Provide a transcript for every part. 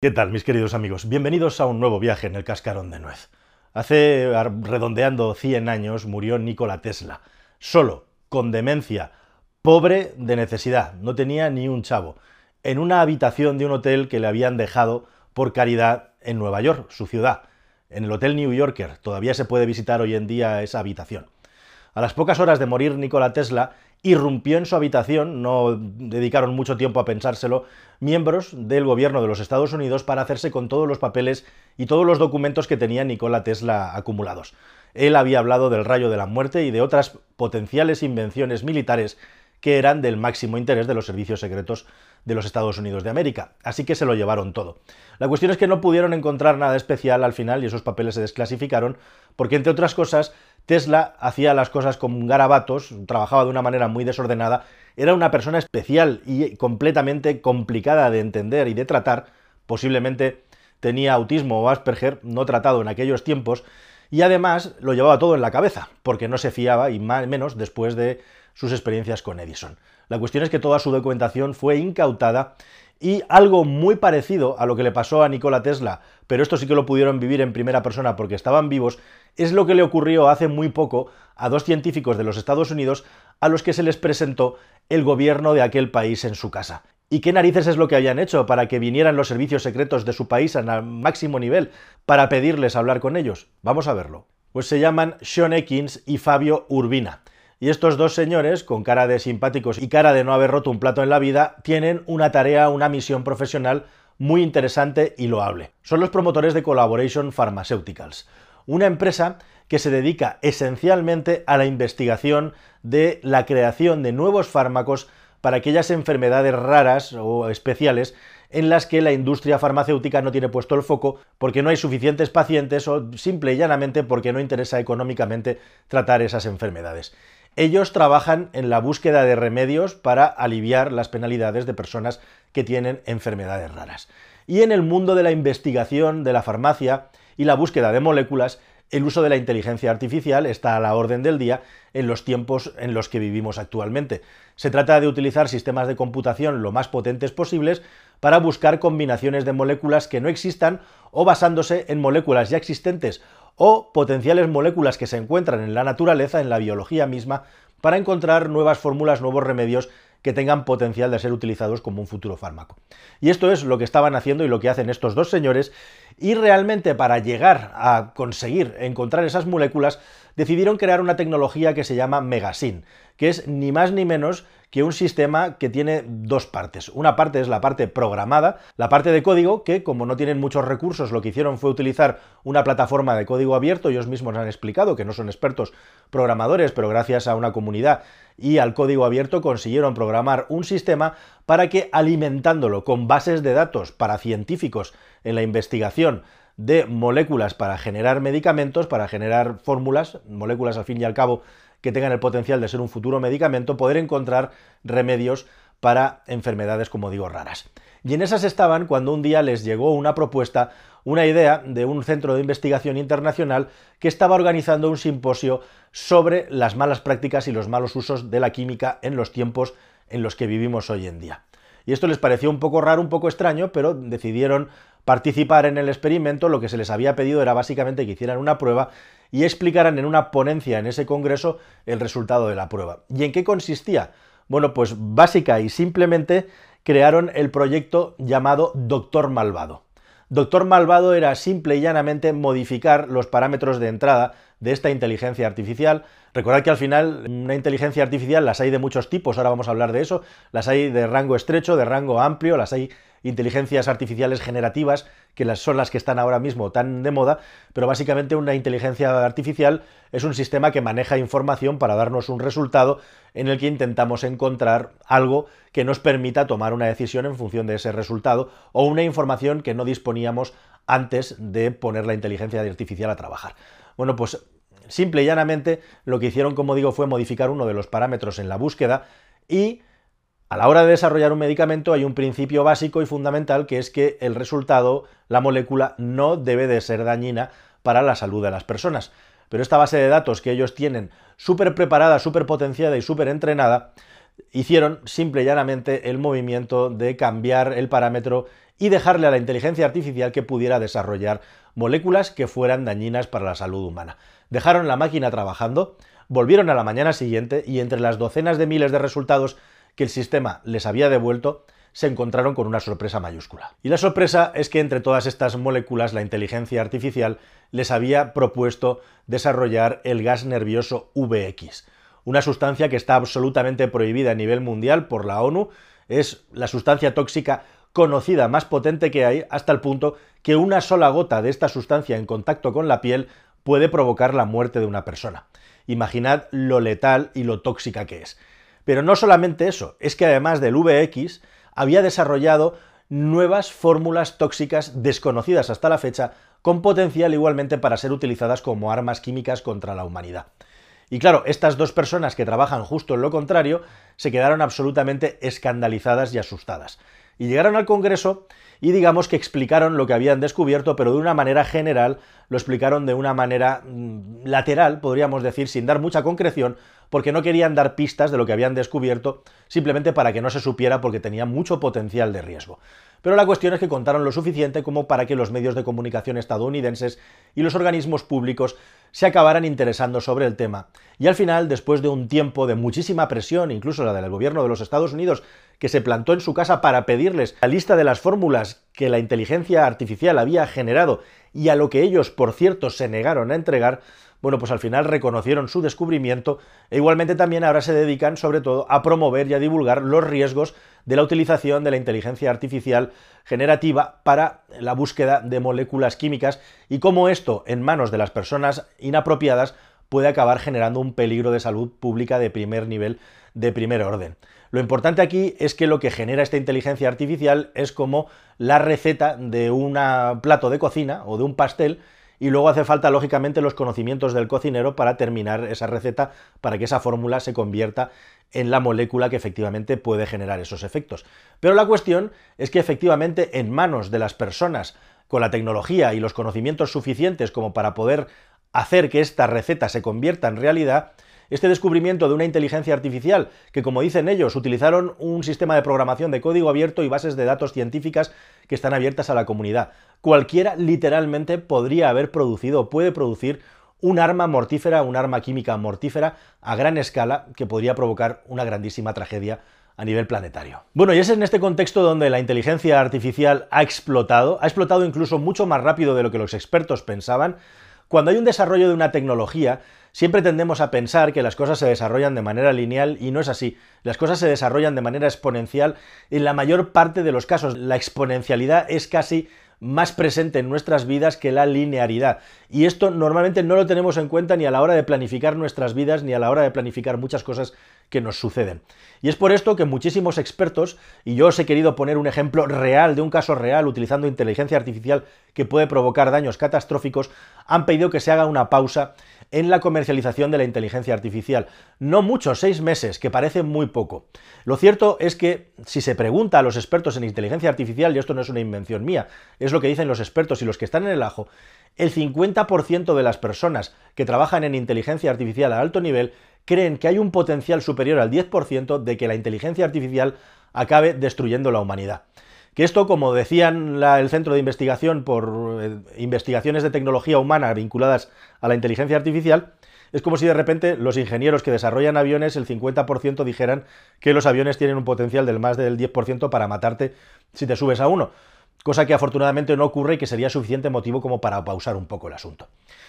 ¿Qué tal, mis queridos amigos? Bienvenidos a un nuevo viaje en el cascarón de nuez. Hace, redondeando 100 años, murió Nikola Tesla, solo, con demencia, pobre de necesidad, no tenía ni un chavo, en una habitación de un hotel que le habían dejado por caridad en Nueva York, su ciudad, en el Hotel New Yorker. Todavía se puede visitar hoy en día esa habitación. A las pocas horas de morir Nikola Tesla, irrumpió en su habitación, no dedicaron mucho tiempo a pensárselo, miembros del gobierno de los Estados Unidos para hacerse con todos los papeles y todos los documentos que tenía Nikola Tesla acumulados. Él había hablado del rayo de la muerte y de otras potenciales invenciones militares que eran del máximo interés de los servicios secretos de los Estados Unidos de América, así que se lo llevaron todo. La cuestión es que no pudieron encontrar nada especial al final y esos papeles se desclasificaron porque, entre otras cosas, Tesla hacía las cosas con garabatos, trabajaba de una manera muy desordenada, era una persona especial y completamente complicada de entender y de tratar, posiblemente tenía autismo o Asperger, no tratado en aquellos tiempos, y además lo llevaba todo en la cabeza, porque no se fiaba, y más, menos después de sus experiencias con Edison. La cuestión es que toda su documentación fue incautada y algo muy parecido a lo que le pasó a Nikola Tesla, pero esto sí que lo pudieron vivir en primera persona porque estaban vivos, es lo que le ocurrió hace muy poco a dos científicos de los Estados Unidos a los que se les presentó el gobierno de aquel país en su casa. ¿Y qué narices es lo que habían hecho para que vinieran los servicios secretos de su país al máximo nivel para pedirles hablar con ellos? Vamos a verlo. Pues se llaman Sean Ekins y Fabio Urbina. Y estos dos señores, con cara de simpáticos y cara de no haber roto un plato en la vida, tienen una tarea, una misión profesional muy interesante y loable. Son los promotores de Collaboration Pharmaceuticals, una empresa que se dedica esencialmente a la investigación de la creación de nuevos fármacos para aquellas enfermedades raras o especiales en las que la industria farmacéutica no tiene puesto el foco porque no hay suficientes pacientes o simple y llanamente porque no interesa económicamente tratar esas enfermedades. Ellos trabajan en la búsqueda de remedios para aliviar las penalidades de personas que tienen enfermedades raras. Y en el mundo de la investigación, de la farmacia y la búsqueda de moléculas, el uso de la inteligencia artificial está a la orden del día en los tiempos en los que vivimos actualmente. Se trata de utilizar sistemas de computación lo más potentes posibles para buscar combinaciones de moléculas que no existan o basándose en moléculas ya existentes o potenciales moléculas que se encuentran en la naturaleza, en la biología misma, para encontrar nuevas fórmulas, nuevos remedios que tengan potencial de ser utilizados como un futuro fármaco. Y esto es lo que estaban haciendo y lo que hacen estos dos señores, y realmente para llegar a conseguir encontrar esas moléculas, decidieron crear una tecnología que se llama Megasin, que es ni más ni menos que un sistema que tiene dos partes. Una parte es la parte programada, la parte de código, que como no tienen muchos recursos, lo que hicieron fue utilizar una plataforma de código abierto, ellos mismos han explicado que no son expertos programadores, pero gracias a una comunidad y al código abierto consiguieron programar un sistema para que alimentándolo con bases de datos para científicos en la investigación de moléculas para generar medicamentos, para generar fórmulas, moléculas al fin y al cabo que tengan el potencial de ser un futuro medicamento, poder encontrar remedios para enfermedades, como digo, raras. Y en esas estaban cuando un día les llegó una propuesta, una idea de un centro de investigación internacional que estaba organizando un simposio sobre las malas prácticas y los malos usos de la química en los tiempos en los que vivimos hoy en día. Y esto les pareció un poco raro, un poco extraño, pero decidieron participar en el experimento. Lo que se les había pedido era básicamente que hicieran una prueba y explicaran en una ponencia en ese congreso el resultado de la prueba. ¿Y en qué consistía? Bueno, pues básica y simplemente crearon el proyecto llamado Doctor Malvado. Doctor Malvado era simple y llanamente modificar los parámetros de entrada de esta inteligencia artificial. Recordad que al final una inteligencia artificial las hay de muchos tipos, ahora vamos a hablar de eso, las hay de rango estrecho, de rango amplio, las hay inteligencias artificiales generativas, que son las que están ahora mismo tan de moda, pero básicamente una inteligencia artificial es un sistema que maneja información para darnos un resultado en el que intentamos encontrar algo que nos permita tomar una decisión en función de ese resultado o una información que no disponíamos antes de poner la inteligencia artificial a trabajar. Bueno, pues simple y llanamente lo que hicieron, como digo, fue modificar uno de los parámetros en la búsqueda y a la hora de desarrollar un medicamento hay un principio básico y fundamental que es que el resultado, la molécula, no debe de ser dañina para la salud de las personas. Pero esta base de datos que ellos tienen súper preparada, súper potenciada y súper entrenada, hicieron simple y llanamente el movimiento de cambiar el parámetro y dejarle a la inteligencia artificial que pudiera desarrollar moléculas que fueran dañinas para la salud humana. Dejaron la máquina trabajando, volvieron a la mañana siguiente y entre las docenas de miles de resultados que el sistema les había devuelto, se encontraron con una sorpresa mayúscula. Y la sorpresa es que entre todas estas moléculas la inteligencia artificial les había propuesto desarrollar el gas nervioso VX, una sustancia que está absolutamente prohibida a nivel mundial por la ONU, es la sustancia tóxica conocida más potente que hay hasta el punto que una sola gota de esta sustancia en contacto con la piel puede provocar la muerte de una persona. Imaginad lo letal y lo tóxica que es. Pero no solamente eso, es que además del VX había desarrollado nuevas fórmulas tóxicas desconocidas hasta la fecha, con potencial igualmente para ser utilizadas como armas químicas contra la humanidad. Y claro, estas dos personas que trabajan justo en lo contrario se quedaron absolutamente escandalizadas y asustadas. Y llegaron al Congreso y digamos que explicaron lo que habían descubierto, pero de una manera general, lo explicaron de una manera mm, lateral, podríamos decir, sin dar mucha concreción, porque no querían dar pistas de lo que habían descubierto, simplemente para que no se supiera porque tenía mucho potencial de riesgo. Pero la cuestión es que contaron lo suficiente como para que los medios de comunicación estadounidenses y los organismos públicos se acabaran interesando sobre el tema. Y al final, después de un tiempo de muchísima presión, incluso la del gobierno de los Estados Unidos, que se plantó en su casa para pedirles la lista de las fórmulas que la inteligencia artificial había generado y a lo que ellos, por cierto, se negaron a entregar, bueno, pues al final reconocieron su descubrimiento e igualmente también ahora se dedican sobre todo a promover y a divulgar los riesgos de la utilización de la inteligencia artificial generativa para la búsqueda de moléculas químicas y cómo esto en manos de las personas inapropiadas puede acabar generando un peligro de salud pública de primer nivel, de primer orden. Lo importante aquí es que lo que genera esta inteligencia artificial es como la receta de un plato de cocina o de un pastel y luego hace falta, lógicamente, los conocimientos del cocinero para terminar esa receta, para que esa fórmula se convierta en la molécula que efectivamente puede generar esos efectos. Pero la cuestión es que efectivamente en manos de las personas con la tecnología y los conocimientos suficientes como para poder hacer que esta receta se convierta en realidad, este descubrimiento de una inteligencia artificial que, como dicen ellos, utilizaron un sistema de programación de código abierto y bases de datos científicas que están abiertas a la comunidad. Cualquiera literalmente podría haber producido o puede producir un arma mortífera, un arma química mortífera a gran escala que podría provocar una grandísima tragedia a nivel planetario. Bueno, y es en este contexto donde la inteligencia artificial ha explotado, ha explotado incluso mucho más rápido de lo que los expertos pensaban. Cuando hay un desarrollo de una tecnología, Siempre tendemos a pensar que las cosas se desarrollan de manera lineal y no es así. Las cosas se desarrollan de manera exponencial. En la mayor parte de los casos, la exponencialidad es casi más presente en nuestras vidas que la linearidad. Y esto normalmente no lo tenemos en cuenta ni a la hora de planificar nuestras vidas ni a la hora de planificar muchas cosas que nos suceden. Y es por esto que muchísimos expertos, y yo os he querido poner un ejemplo real de un caso real utilizando inteligencia artificial que puede provocar daños catastróficos, han pedido que se haga una pausa en la comercialización de la inteligencia artificial. No mucho, seis meses, que parece muy poco. Lo cierto es que si se pregunta a los expertos en inteligencia artificial, y esto no es una invención mía, es lo que dicen los expertos y los que están en el ajo, el 50% de las personas que trabajan en inteligencia artificial a alto nivel creen que hay un potencial superior al 10% de que la inteligencia artificial acabe destruyendo la humanidad. Que esto, como decían el Centro de Investigación por eh, Investigaciones de Tecnología Humana vinculadas a la inteligencia artificial, es como si de repente los ingenieros que desarrollan aviones, el 50% dijeran que los aviones tienen un potencial del más del 10% para matarte si te subes a uno. Cosa que afortunadamente no ocurre y que sería suficiente motivo como para pausar un poco el asunto.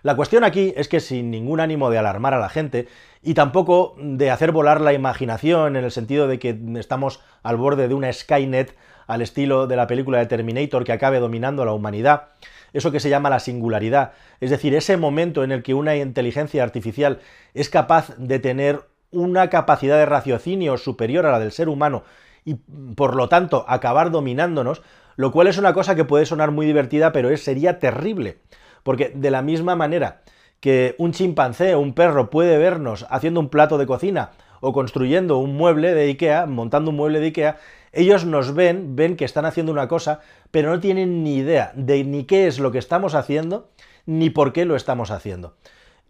La cuestión aquí es que sin ningún ánimo de alarmar a la gente y tampoco de hacer volar la imaginación en el sentido de que estamos al borde de una Skynet al estilo de la película de Terminator que acabe dominando a la humanidad, eso que se llama la singularidad, es decir, ese momento en el que una inteligencia artificial es capaz de tener una capacidad de raciocinio superior a la del ser humano y por lo tanto acabar dominándonos, lo cual es una cosa que puede sonar muy divertida, pero es, sería terrible, porque de la misma manera que un chimpancé o un perro puede vernos haciendo un plato de cocina o construyendo un mueble de Ikea, montando un mueble de Ikea, ellos nos ven, ven que están haciendo una cosa, pero no tienen ni idea de ni qué es lo que estamos haciendo, ni por qué lo estamos haciendo.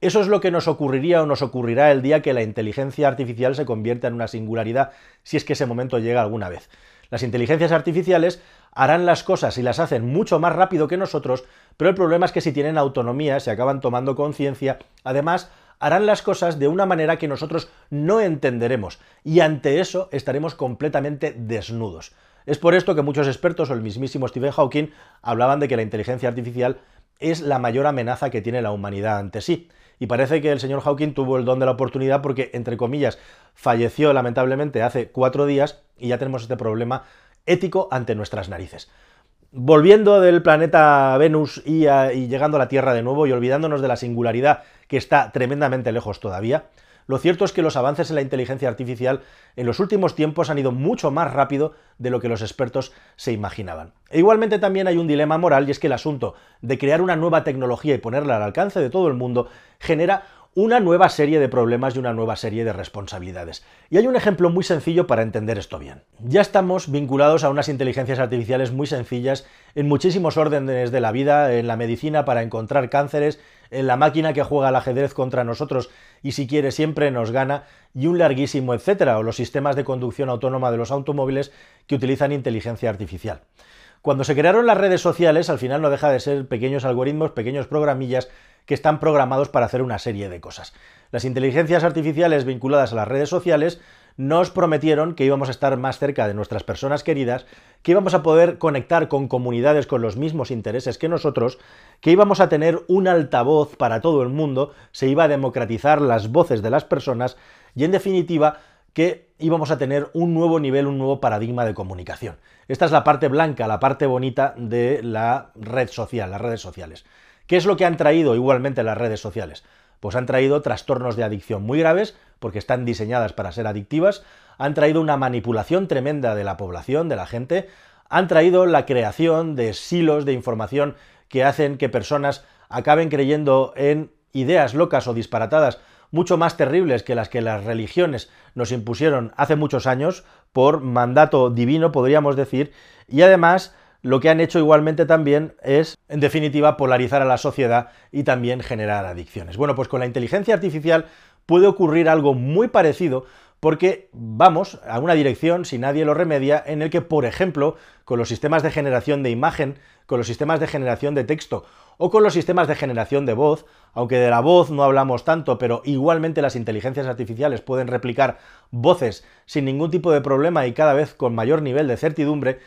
Eso es lo que nos ocurriría o nos ocurrirá el día que la inteligencia artificial se convierta en una singularidad, si es que ese momento llega alguna vez. Las inteligencias artificiales harán las cosas y las hacen mucho más rápido que nosotros, pero el problema es que si tienen autonomía, se acaban tomando conciencia, además harán las cosas de una manera que nosotros no entenderemos y ante eso estaremos completamente desnudos. Es por esto que muchos expertos o el mismísimo Stephen Hawking hablaban de que la inteligencia artificial es la mayor amenaza que tiene la humanidad ante sí. Y parece que el señor Hawking tuvo el don de la oportunidad porque, entre comillas, falleció lamentablemente hace cuatro días y ya tenemos este problema ético ante nuestras narices. Volviendo del planeta Venus y, y, llegando a la Tierra de nuevo y olvidándonos de la singularidad que está tremendamente lejos todavía, lo cierto es que los avances en la inteligencia artificial en los últimos tiempos han ido mucho más rápido de lo que los expertos se imaginaban. E igualmente también hay un dilema moral y es que el asunto de crear una nueva tecnología y ponerla al alcance de todo el mundo genera una nueva serie de problemas y una nueva serie de responsabilidades. Y hay un ejemplo muy sencillo para entender esto bien. Ya estamos vinculados a unas inteligencias artificiales muy sencillas en muchísimos órdenes de la vida, en la medicina para encontrar cánceres, la máquina que juega al ajedrez contra nosotros y si quiere siempre nos gana, y un larguísimo etcétera, o los sistemas de conducción autónoma de los automóviles que utilizan inteligencia artificial. Cuando se crearon las redes sociales, al final no deja de ser pequeños algoritmos, pequeños programillas que están programados para hacer una serie de cosas. Las inteligencias artificiales vinculadas a las redes sociales nos prometieron que íbamos a estar más cerca de nuestras personas queridas, que íbamos a poder conectar con comunidades con los mismos intereses que nosotros, que íbamos a tener un altavoz para todo el mundo, se iba a democratizar las voces de las personas y en definitiva que íbamos a tener un nuevo nivel, un nuevo paradigma de comunicación. Esta es la parte blanca, la parte bonita de la red social, las redes sociales. ¿Qué es lo que han traído igualmente las redes sociales? Pues han traído trastornos de adicción muy graves, porque están diseñadas para ser adictivas, han traído una manipulación tremenda de la población, de la gente, han traído la creación de silos de información que hacen que personas acaben creyendo en ideas locas o disparatadas mucho más terribles que las que las religiones nos impusieron hace muchos años, por mandato divino, podríamos decir, y además lo que han hecho igualmente también es, en definitiva, polarizar a la sociedad y también generar adicciones. Bueno, pues con la inteligencia artificial puede ocurrir algo muy parecido porque vamos a una dirección, si nadie lo remedia, en el que, por ejemplo, con los sistemas de generación de imagen, con los sistemas de generación de texto o con los sistemas de generación de voz, aunque de la voz no hablamos tanto, pero igualmente las inteligencias artificiales pueden replicar voces sin ningún tipo de problema y cada vez con mayor nivel de certidumbre,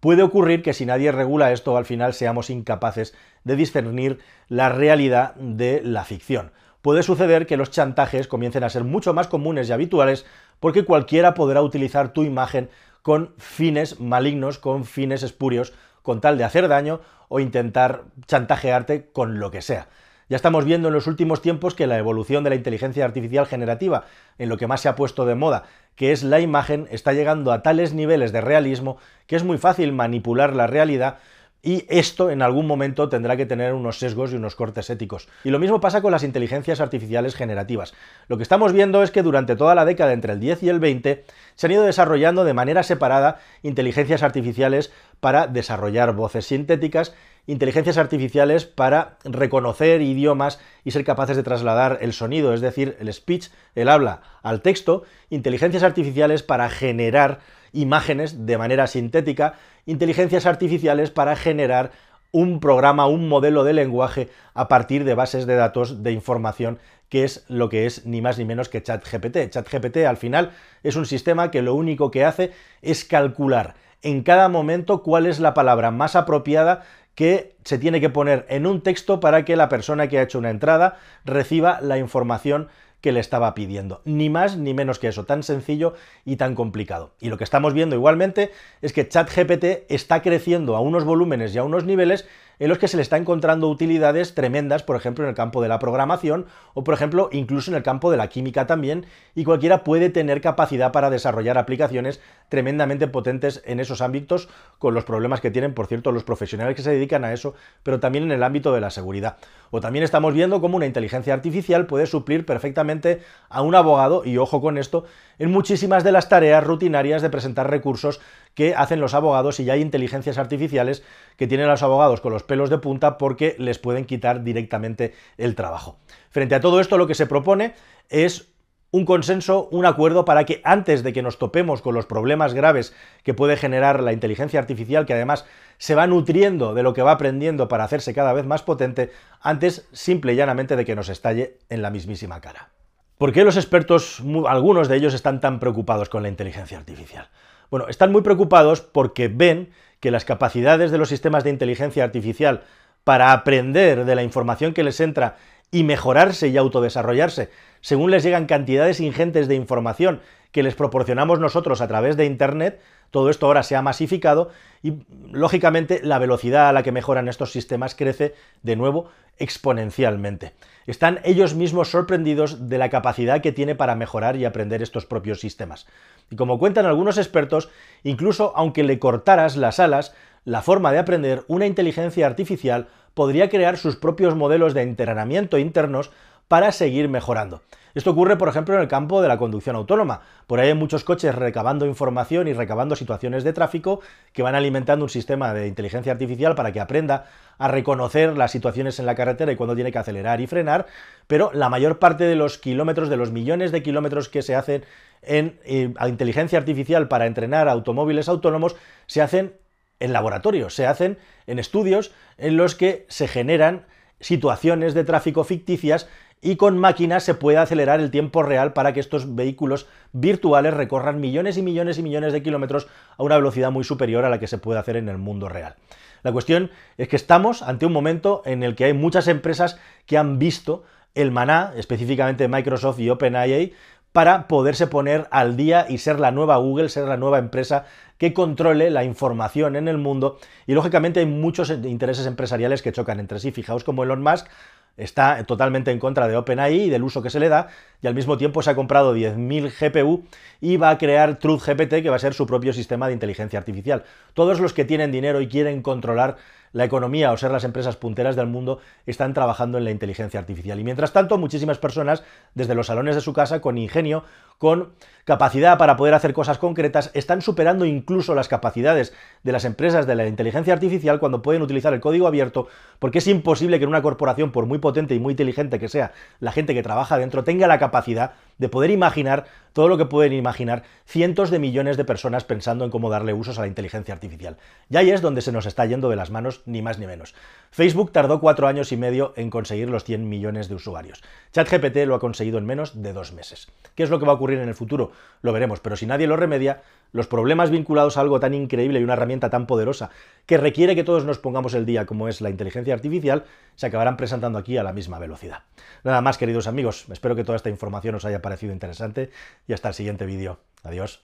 puede ocurrir que si nadie regula esto, al final seamos incapaces de discernir la realidad de la ficción. Puede suceder que los chantajes comiencen a ser mucho más comunes y habituales porque cualquiera podrá utilizar tu imagen con fines malignos, con fines espurios, con tal de hacer daño o intentar chantajearte con lo que sea. Ya estamos viendo en los últimos tiempos que la evolución de la inteligencia artificial generativa, en lo que más se ha puesto de moda, que es la imagen, está llegando a tales niveles de realismo que es muy fácil manipular la realidad y esto en algún momento tendrá que tener unos sesgos y unos cortes éticos. Y lo mismo pasa con las inteligencias artificiales generativas. Lo que estamos viendo es que durante toda la década entre el 10 y el 20 se han ido desarrollando de manera separada inteligencias artificiales para desarrollar voces sintéticas, inteligencias artificiales para reconocer idiomas y ser capaces de trasladar el sonido, es decir, el speech, el habla, al texto, inteligencias artificiales para generar imágenes de manera sintética, inteligencias artificiales para generar un programa, un modelo de lenguaje a partir de bases de datos de información, que es lo que es ni más ni menos que ChatGPT. ChatGPT al final es un sistema que lo único que hace es calcular en cada momento cuál es la palabra más apropiada que se tiene que poner en un texto para que la persona que ha hecho una entrada reciba la información que le estaba pidiendo. Ni más ni menos que eso, tan sencillo y tan complicado. Y lo que estamos viendo igualmente es que ChatGPT está creciendo a unos volúmenes y a unos niveles en los que se le está encontrando utilidades tremendas, por ejemplo, en el campo de la programación o, por ejemplo, incluso en el campo de la química también, y cualquiera puede tener capacidad para desarrollar aplicaciones tremendamente potentes en esos ámbitos, con los problemas que tienen, por cierto, los profesionales que se dedican a eso, pero también en el ámbito de la seguridad. O también estamos viendo cómo una inteligencia artificial puede suplir perfectamente a un abogado, y ojo con esto, en muchísimas de las tareas rutinarias de presentar recursos que hacen los abogados y ya hay inteligencias artificiales que tienen a los abogados con los pelos de punta porque les pueden quitar directamente el trabajo. Frente a todo esto lo que se propone es un consenso, un acuerdo para que antes de que nos topemos con los problemas graves que puede generar la inteligencia artificial, que además se va nutriendo de lo que va aprendiendo para hacerse cada vez más potente, antes simple y llanamente de que nos estalle en la mismísima cara. ¿Por qué los expertos, algunos de ellos, están tan preocupados con la inteligencia artificial? Bueno, están muy preocupados porque ven que las capacidades de los sistemas de inteligencia artificial para aprender de la información que les entra y mejorarse y autodesarrollarse según les llegan cantidades ingentes de información que les proporcionamos nosotros a través de Internet, todo esto ahora se ha masificado y, lógicamente, la velocidad a la que mejoran estos sistemas crece de nuevo exponencialmente. Están ellos mismos sorprendidos de la capacidad que tiene para mejorar y aprender estos propios sistemas. Y como cuentan algunos expertos, incluso aunque le cortaras las alas, la forma de aprender, una inteligencia artificial podría crear sus propios modelos de entrenamiento internos para seguir mejorando. Esto ocurre, por ejemplo, en el campo de la conducción autónoma. Por ahí hay muchos coches recabando información y recabando situaciones de tráfico que van alimentando un sistema de inteligencia artificial para que aprenda a reconocer las situaciones en la carretera y cuando tiene que acelerar y frenar, pero la mayor parte de los kilómetros, de los millones de kilómetros que se hacen en eh, inteligencia artificial para entrenar automóviles autónomos, se hacen en laboratorios, se hacen en estudios en los que se generan situaciones de tráfico ficticias y con máquinas se puede acelerar el tiempo real para que estos vehículos virtuales recorran millones y millones y millones de kilómetros a una velocidad muy superior a la que se puede hacer en el mundo real. La cuestión es que estamos ante un momento en el que hay muchas empresas que han visto el maná, específicamente Microsoft y OpenAI, para poderse poner al día y ser la nueva Google, ser la nueva empresa que controle la información en el mundo. Y lógicamente hay muchos intereses empresariales que chocan entre sí. Fijaos como Elon Musk está totalmente en contra de OpenAI y del uso que se le da, y al mismo tiempo se ha comprado 10.000 GPU y va a crear TruthGPT, que va a ser su propio sistema de inteligencia artificial. Todos los que tienen dinero y quieren controlar la economía o ser las empresas punteras del mundo están trabajando en la inteligencia artificial. Y mientras tanto, muchísimas personas, desde los salones de su casa, con ingenio, con capacidad para poder hacer cosas concretas, están superando incluso las capacidades de las empresas de la inteligencia artificial cuando pueden utilizar el código abierto, porque es imposible que en una corporación, por muy potente y muy inteligente que sea la gente que trabaja dentro, tenga la capacidad de poder imaginar todo lo que pueden imaginar cientos de millones de personas pensando en cómo darle usos a la inteligencia artificial. Y ahí es donde se nos está yendo de las manos, ni más ni menos. Facebook tardó cuatro años y medio en conseguir los 100 millones de usuarios. ChatGPT lo ha conseguido en menos de dos meses. ¿Qué es lo que va a ocurrir en el futuro? Lo veremos, pero si nadie lo remedia, los problemas vinculados a algo tan increíble y una herramienta tan poderosa que requiere que todos nos pongamos el día como es la inteligencia artificial, se acabarán presentando aquí a la misma velocidad. Nada más, queridos amigos, espero que toda esta información os haya parecido interesante y hasta el siguiente vídeo. Adiós.